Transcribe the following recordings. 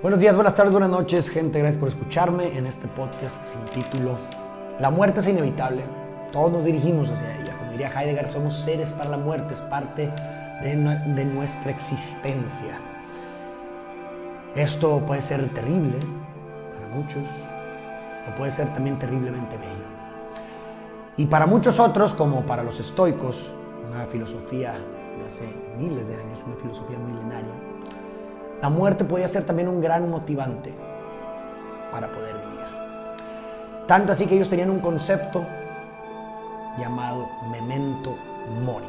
Buenos días, buenas tardes, buenas noches, gente. Gracias por escucharme en este podcast sin título. La muerte es inevitable. Todos nos dirigimos hacia ella. Como diría Heidegger, somos seres para la muerte, es parte de, de nuestra existencia. Esto puede ser terrible para muchos o puede ser también terriblemente bello. Y para muchos otros, como para los estoicos, una filosofía de hace miles de años, una filosofía milenaria, la muerte podía ser también un gran motivante para poder vivir. Tanto así que ellos tenían un concepto llamado memento mori,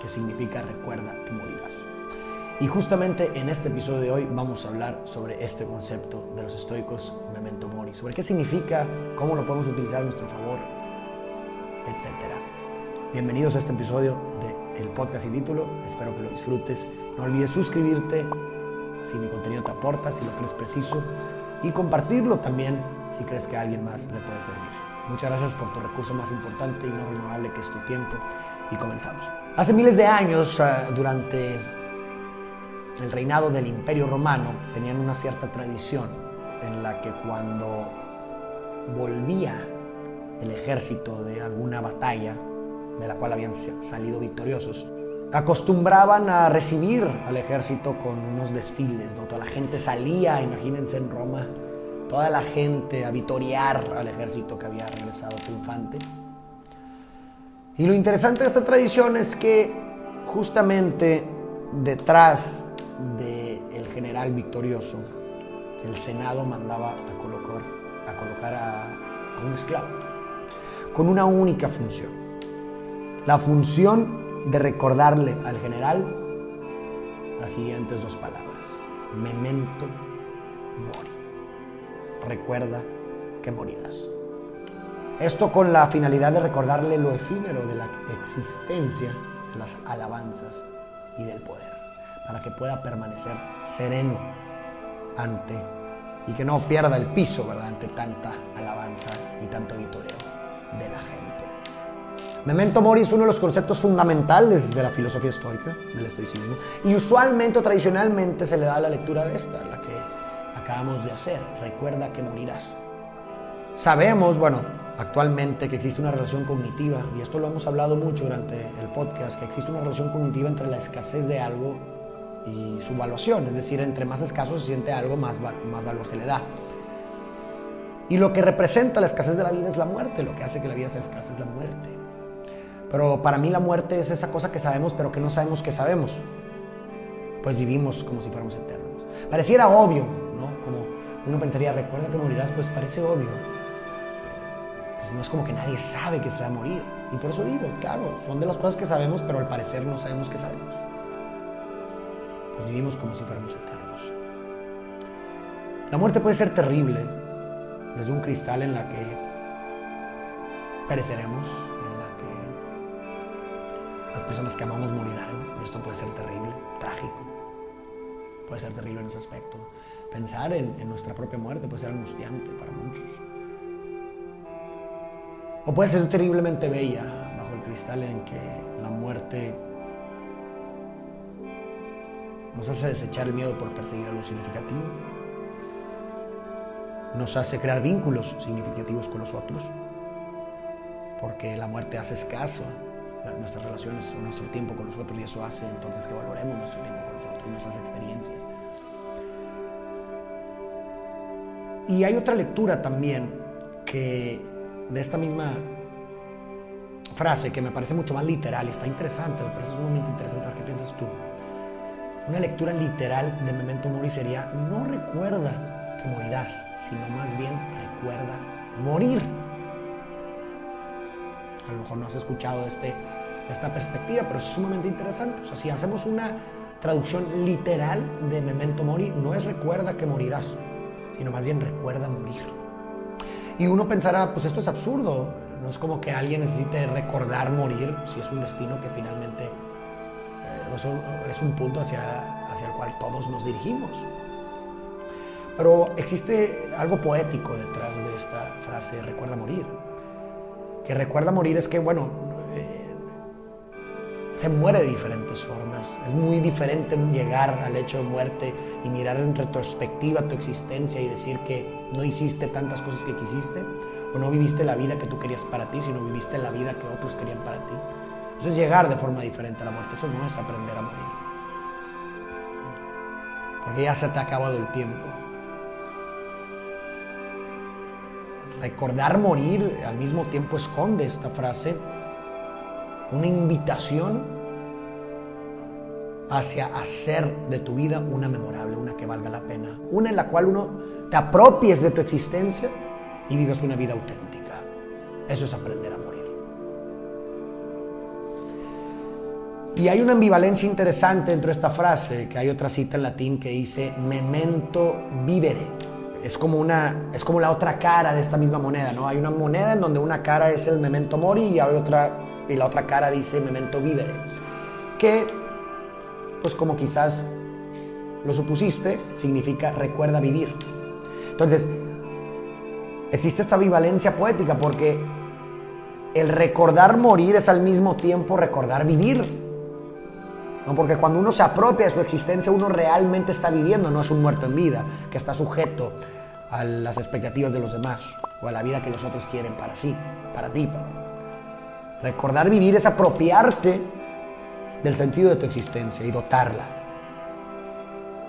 que significa recuerda que morirás. Y justamente en este episodio de hoy vamos a hablar sobre este concepto de los estoicos, memento mori, sobre qué significa, cómo lo podemos utilizar a nuestro favor, etc. Bienvenidos a este episodio del podcast y título, espero que lo disfrutes. No olvides suscribirte si mi contenido te aporta, si lo crees preciso, y compartirlo también si crees que a alguien más le puede servir. Muchas gracias por tu recurso más importante y no renovable que es tu tiempo y comenzamos. Hace miles de años, ah, durante el reinado del Imperio Romano, tenían una cierta tradición en la que cuando volvía el ejército de alguna batalla de la cual habían salido victoriosos, acostumbraban a recibir al ejército con unos desfiles, ¿no? Toda la gente salía, imagínense en Roma, toda la gente a vitorear al ejército que había regresado triunfante. Y lo interesante de esta tradición es que justamente detrás del general victorioso, el Senado mandaba a colocar a, colocar a un esclavo con una única función. La función de recordarle al general las siguientes dos palabras. Memento mori. Recuerda que morirás. Esto con la finalidad de recordarle lo efímero de la existencia de las alabanzas y del poder, para que pueda permanecer sereno ante y que no pierda el piso, ¿verdad?, ante tanta alabanza y tanto vitoreo de la gente. Memento mori es uno de los conceptos fundamentales de la filosofía estoica, del estoicismo, y usualmente o tradicionalmente se le da la lectura de esta, la que acabamos de hacer, recuerda que morirás. Sabemos, bueno, actualmente que existe una relación cognitiva, y esto lo hemos hablado mucho durante el podcast, que existe una relación cognitiva entre la escasez de algo y su valuación, es decir, entre más escaso se siente algo, más, más valor se le da. Y lo que representa la escasez de la vida es la muerte, lo que hace que la vida sea escasa es la muerte. Pero para mí la muerte es esa cosa que sabemos, pero que no sabemos que sabemos. Pues vivimos como si fuéramos eternos. Pareciera obvio, ¿no? Como uno pensaría, recuerda que morirás, pues parece obvio. Pues no es como que nadie sabe que se va a morir. Y por eso digo, claro, son de las cosas que sabemos, pero al parecer no sabemos que sabemos. Pues vivimos como si fuéramos eternos. La muerte puede ser terrible, desde un cristal en la que pereceremos, las personas que amamos morirán. Esto puede ser terrible, trágico. Puede ser terrible en ese aspecto. Pensar en, nuestra propia muerte puede ser angustiante para muchos. O puede ser terriblemente bella bajo el cristal en que la muerte nos hace desechar el miedo por perseguir algo significativo. Nos hace crear vínculos significativos con los otros. Porque la muerte hace escaso nuestras relaciones, nuestro tiempo con nosotros y eso hace entonces que valoremos nuestro tiempo con nosotros, nuestras experiencias. Y hay otra lectura también que de esta misma frase que me parece mucho más literal está interesante, me parece sumamente interesante, a ver qué piensas tú. Una lectura literal de Memento Mori sería, no recuerda que morirás, sino más bien recuerda morir a lo mejor no has escuchado este, esta perspectiva, pero es sumamente interesante. O sea, si hacemos una traducción literal de Memento Mori, no es recuerda que morirás, sino más bien recuerda morir. Y uno pensará, pues esto es absurdo, no es como que alguien necesite recordar morir si es un destino que finalmente eh, es un punto hacia, hacia el cual todos nos dirigimos. Pero existe algo poético detrás de esta frase, recuerda morir que recuerda morir es que, bueno, eh, se muere de diferentes formas. Es muy diferente llegar al hecho de muerte y mirar en retrospectiva tu existencia y decir que no hiciste tantas cosas que quisiste o no viviste la vida que tú querías para ti, sino viviste la vida que otros querían para ti. Eso es llegar de forma diferente a la muerte, eso no es aprender a morir. Porque ya se te ha acabado el tiempo. Recordar morir al mismo tiempo esconde esta frase una invitación hacia hacer de tu vida una memorable, una que valga la pena, una en la cual uno te apropies de tu existencia y vivas una vida auténtica. Eso es aprender a morir. Y hay una ambivalencia interesante dentro de esta frase, que hay otra cita en latín que dice memento vivere. Es como, una, es como la otra cara de esta misma moneda, ¿no? Hay una moneda en donde una cara es el memento mori y hay otra y la otra cara dice memento vivere, que, pues como quizás lo supusiste, significa recuerda vivir. Entonces, existe esta ambivalencia poética porque el recordar morir es al mismo tiempo recordar vivir. ¿No? Porque cuando uno se apropia de su existencia, uno realmente está viviendo, no es un muerto en vida, que está sujeto a las expectativas de los demás o a la vida que los otros quieren para sí, para ti. Recordar vivir es apropiarte del sentido de tu existencia y dotarla.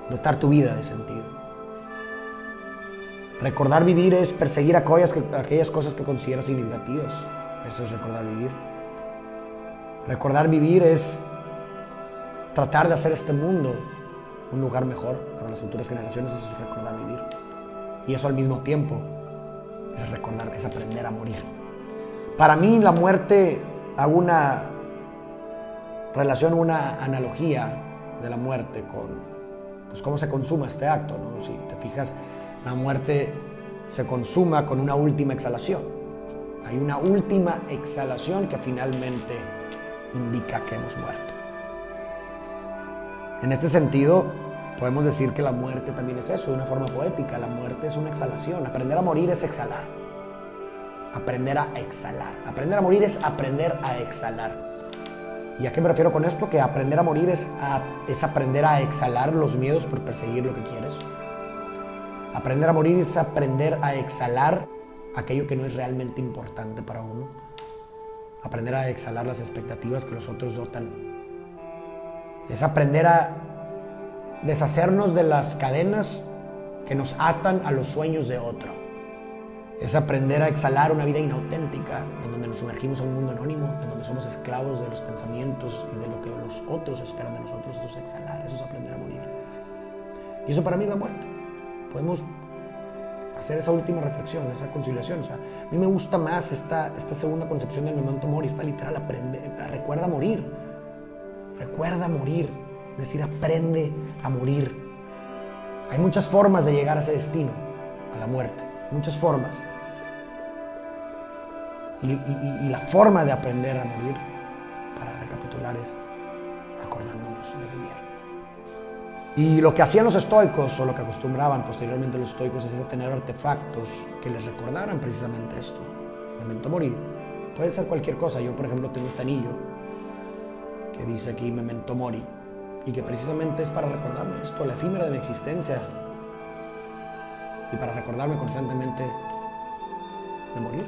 Dotar tu vida de sentido. Recordar vivir es perseguir aquellas, aquellas cosas que consideras significativas. Eso es recordar vivir. Recordar vivir es tratar de hacer este mundo un lugar mejor para las futuras generaciones. Es recordar vivir. Y eso al mismo tiempo es recordar, es aprender a morir. Para mí la muerte, hago una relación, una analogía de la muerte con pues, cómo se consuma este acto. ¿no? Si te fijas, la muerte se consuma con una última exhalación. Hay una última exhalación que finalmente indica que hemos muerto. En este sentido, podemos decir que la muerte también es eso, de una forma poética. La muerte es una exhalación. Aprender a morir es exhalar. Aprender a exhalar. Aprender a morir es aprender a exhalar. ¿Y a qué me refiero con esto? Que aprender a morir es, es aprender a exhalar los miedos por perseguir lo que quieres. Aprender a morir es aprender a exhalar aquello que no es realmente importante para uno. Aprender a exhalar las expectativas que los otros dotan. Es aprender a deshacernos de las cadenas que nos atan a los sueños de otro. Es aprender a exhalar una vida inauténtica, en donde nos sumergimos a un mundo anónimo, en donde somos esclavos de los pensamientos y de lo que los otros esperan de nosotros. Eso es exhalar, eso es aprender a morir. Y eso para mí es la muerte. Podemos hacer esa última reflexión, esa conciliación. A mí me gusta más esta, esta segunda concepción del memento mori, esta literal, aprende, recuerda morir. Recuerda morir. Es decir, aprende a morir. Hay muchas formas de llegar a ese destino, a la muerte. Muchas formas. Y, la forma de aprender a morir, para recapitular, es acordándonos de vivir. Y lo que hacían los estoicos, o lo que acostumbraban posteriormente los estoicos, es tener artefactos que les recordaran precisamente esto. Memento morir. Puede ser cualquier cosa. Yo, por ejemplo, tengo este anillo que dice aquí Memento mori y que precisamente es para recordarme esto, la efímera de mi existencia y para recordarme constantemente de morir.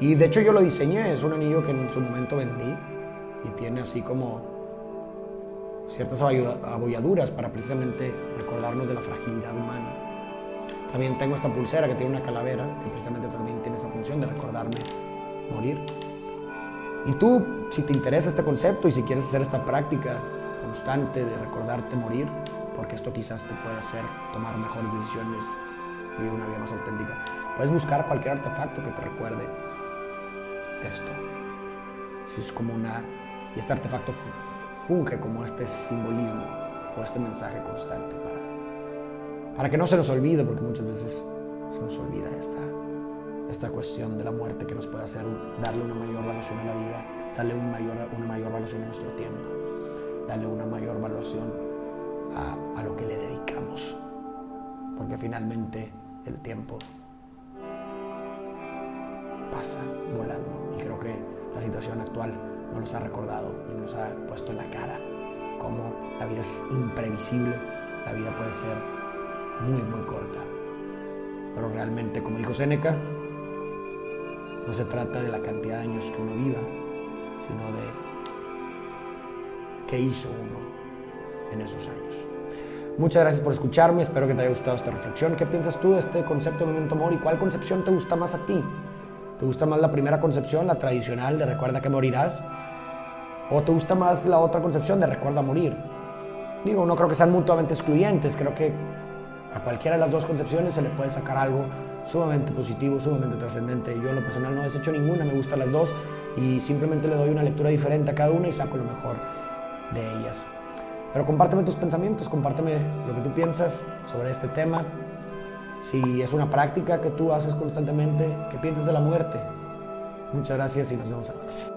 Y de hecho yo lo diseñé, es un anillo que en su momento vendí y tiene así como ciertas abolladuras para precisamente recordarnos de la fragilidad humana. También tengo esta pulsera que tiene una calavera que precisamente también tiene esa función de recordarme morir. Y tú, si te interesa este concepto y si quieres hacer esta práctica constante de recordarte morir, porque esto quizás te puede hacer tomar mejores decisiones, vivir una vida más auténtica, puedes buscar cualquier artefacto que te recuerde esto. Si es como una... Y este artefacto funge como este simbolismo o este mensaje constante para, para que no se nos olvide, porque muchas veces se nos olvida esta, esta cuestión de la muerte que nos puede hacer darle una mayor valoración a la vida, darle un mayor, una mayor valoración a nuestro tiempo, darle una mayor valoración a, lo que le dedicamos, porque finalmente el tiempo pasa volando y creo que la situación actual nos ha recordado y nos ha puesto en la cara cómo la vida es imprevisible, la vida puede ser muy, muy corta. Pero realmente, como dijo Séneca, no se trata de la cantidad de años que uno viva, sino de qué hizo uno en esos años. Muchas gracias por escucharme, espero que te haya gustado esta reflexión. ¿Qué piensas tú de este concepto de memento mori? ¿Cuál concepción te gusta más a ti? ¿Te gusta más la primera concepción, la tradicional de recuerda que morirás? ¿O te gusta más la otra concepción de recuerda morir? Digo, no creo que sean mutuamente excluyentes, creo que a cualquiera de las dos concepciones se le puede sacar algo sumamente positivo, sumamente trascendente. Yo en lo personal no he deshecho ninguna, me gustan las dos y simplemente le doy una lectura diferente a cada una y saco lo mejor de ellas. Pero compárteme tus pensamientos, compárteme lo que tú piensas sobre este tema. Si es una práctica que tú haces constantemente, ¿qué piensas de la muerte? Muchas gracias y nos vemos a la noche.